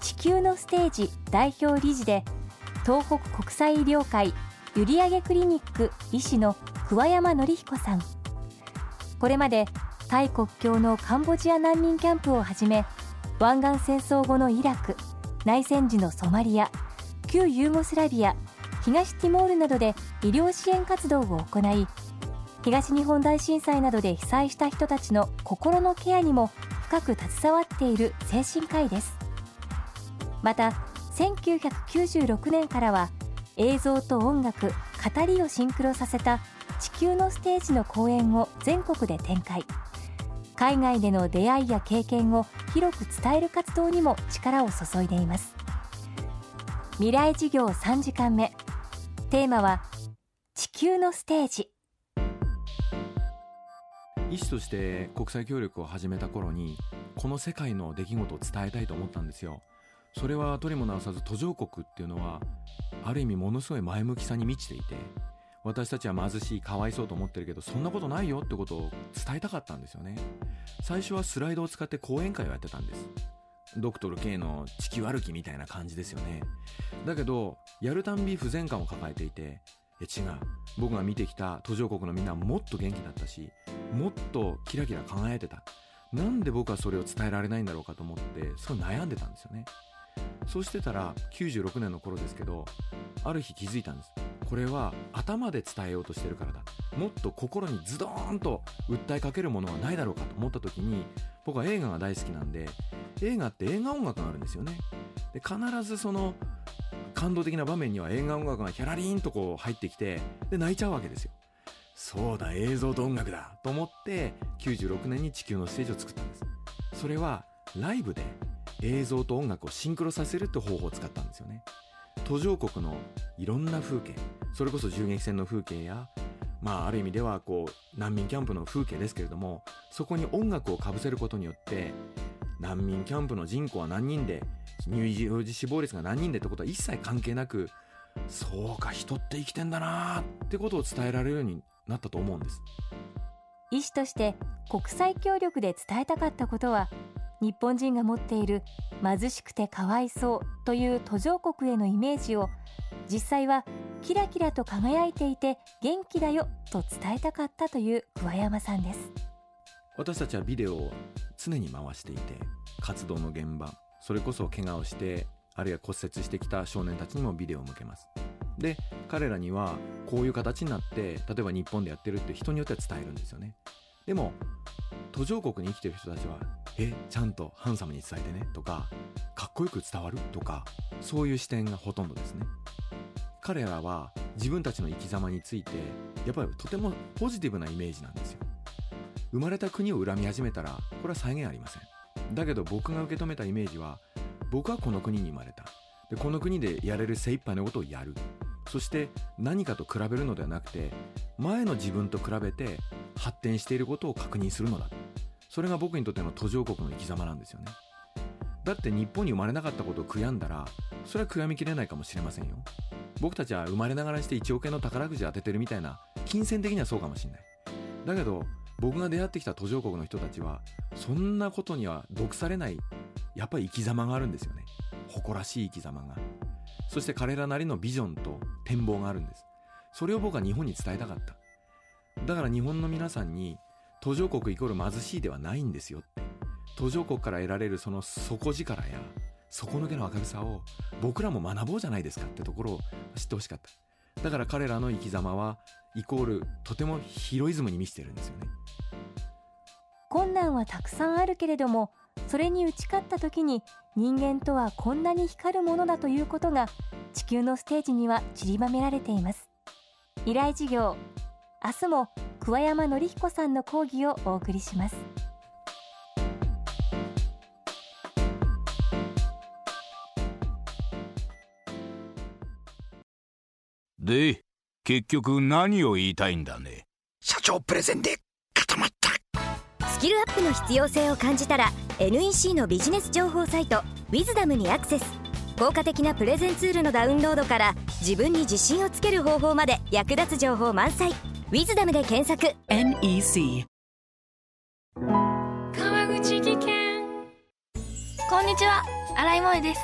地球のステージ代表理事で東北国際医療会閖上クリニック医師の桑山紀彦さん。これまでタイ国境のカンボジア難民キャンプをはじめ湾岸戦争後のイラク内戦時のソマリア旧ユーゴスラビア東ティモールなどで医療支援活動を行い東日本大震災などで被災した人たちの心のケアにも深く携わっている精神科医です。また1996年からは映像と音楽語りをシンクロさせた地球のステージの公演を全国で展開。海外での出会いや経験を広く伝える活動にも力を注いでいます。未来事業3時間目。テーマは地球のステージ。医師として国際協力を始めた頃にこの世界の出来事を伝えたいと思ったんですよ。それはとりも直さず途上国っていうのはある意味ものすごい前向きさに満ちていて私たちは貧しいかわいそうと思ってるけどそんなことないよってことを伝えたかったんですよね。最初はスライドを使って講演会をやってたんです。ドクトル K の地球歩きみたいな感じですよね。だけどやるたんび不全感を抱えていてえ違う。僕が見てきた途上国のみんなはもっと元気だったしもっとキラキラ輝いてた。なんで僕はそれを伝えられないんだろうかと思ってすごい悩んでたんですよね。そうしてたら96年の頃ですけどある日気づいたんです。これは頭で伝えようとしてるからだ。もっと心にズドーンと訴えかけるものはないだろうかと思った時に僕は映画が大好きなんで映画って映画音楽があるんですよね。で必ずその感動的な場面には映画音楽がヒャラリーンとこう入ってきてで泣いちゃうわけですよ。そうだ映像と音楽だと思って96年に地球のステージを作ったんです。それはライブで映像と音楽をシンクロさせるって方法を使ったんですよね。途上国のいろんな風景それこそ銃撃戦の風景やまあある意味ではこう難民キャンプの風景ですけれどもそこに音楽をかぶせることによって難民キャンプの人口は何人で乳児死亡率が何人でってことは一切関係なくそうか人って生きてんだなーってことを伝えられるようになったと思うんです。医師として国際協力で伝えたかったことは日本人が持っている貧しくてかわいそうという途上国へのイメージを実際はキラキラと輝いていて元気だよと伝えたかったという桑山さんです。私たちはビデオを常に回していて活動の現場それこそ怪我をしてあるいは骨折してきた少年たちにもビデオを向けます。で彼らにはこういう形になって例えば日本でやってるって人によっては伝えるんですよね。でも途上国に生きてる人たちはえちゃんとハンサムに伝えてねとかかっこよく伝わる？とかそういう視点がほとんどですね。彼らは自分たちの生き様についてやっぱりとてもポジティブなイメージなんですよ。生まれた国を恨み始めたらこれは再現ありません。だけど僕が受け止めたイメージは僕はこの国に生まれた。でこの国でやれる精一杯のことをやる。そして何かと比べるのではなくて前の自分と比べて発展していることを確認するのだ。それが僕にとっての途上国の生き様なんですよね。だって日本に生まれなかったことを悔やんだらそれは悔やみきれないかもしれませんよ。僕たちは生まれながらして1億円の宝くじ当ててるみたいな金銭的にはそうかもしれない。だけど僕が出会ってきた途上国の人たちはそんなことには毒されないやっぱり生き様があるんですよね。誇らしい生き様が。そして彼らなりのビジョンと展望があるんです。それを僕は日本に伝えたかった。だから日本の皆さんに途上国イコール貧しいではないんですよって。途上国から得られるその底力や底抜けの明るさを僕らも学ぼうじゃないですかってところを知ってほしかった。だから彼らの生き様はイコールとてもヒロイズムに満ちてるんですよね。困難はたくさんあるけれどもそれに打ち勝った時に人間とはこんなに光るものだということが地球のステージには散りばめられています。依頼事業明日も桑山紀彦さんの講義をお送りします。で結局何を言いたいんだね？社長プレゼンで固まった。スキルアップの必要性を感じたら NEC のビジネス情報サイト「ウィズダムにアクセス。効果的なプレゼンツールのダウンロードから自分に自信をつける方法まで役立つ情報満載「ウィズダムで検索。NEC 川口技研。こんにちは。新井萌です。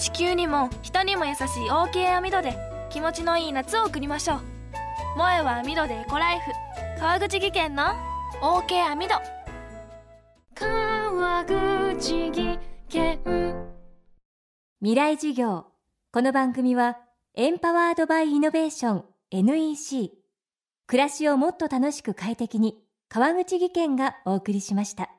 地球にも人にも優しい OK 網戸で気持ちのいい夏を送りましょう。萌えは網戸でエコライフ。川口技研の OK 網戸川口技研。未来授業。この番組はエンパワードバイイノベーション NEC 暮らしをもっと楽しく快適に川口義賢がお送りしました。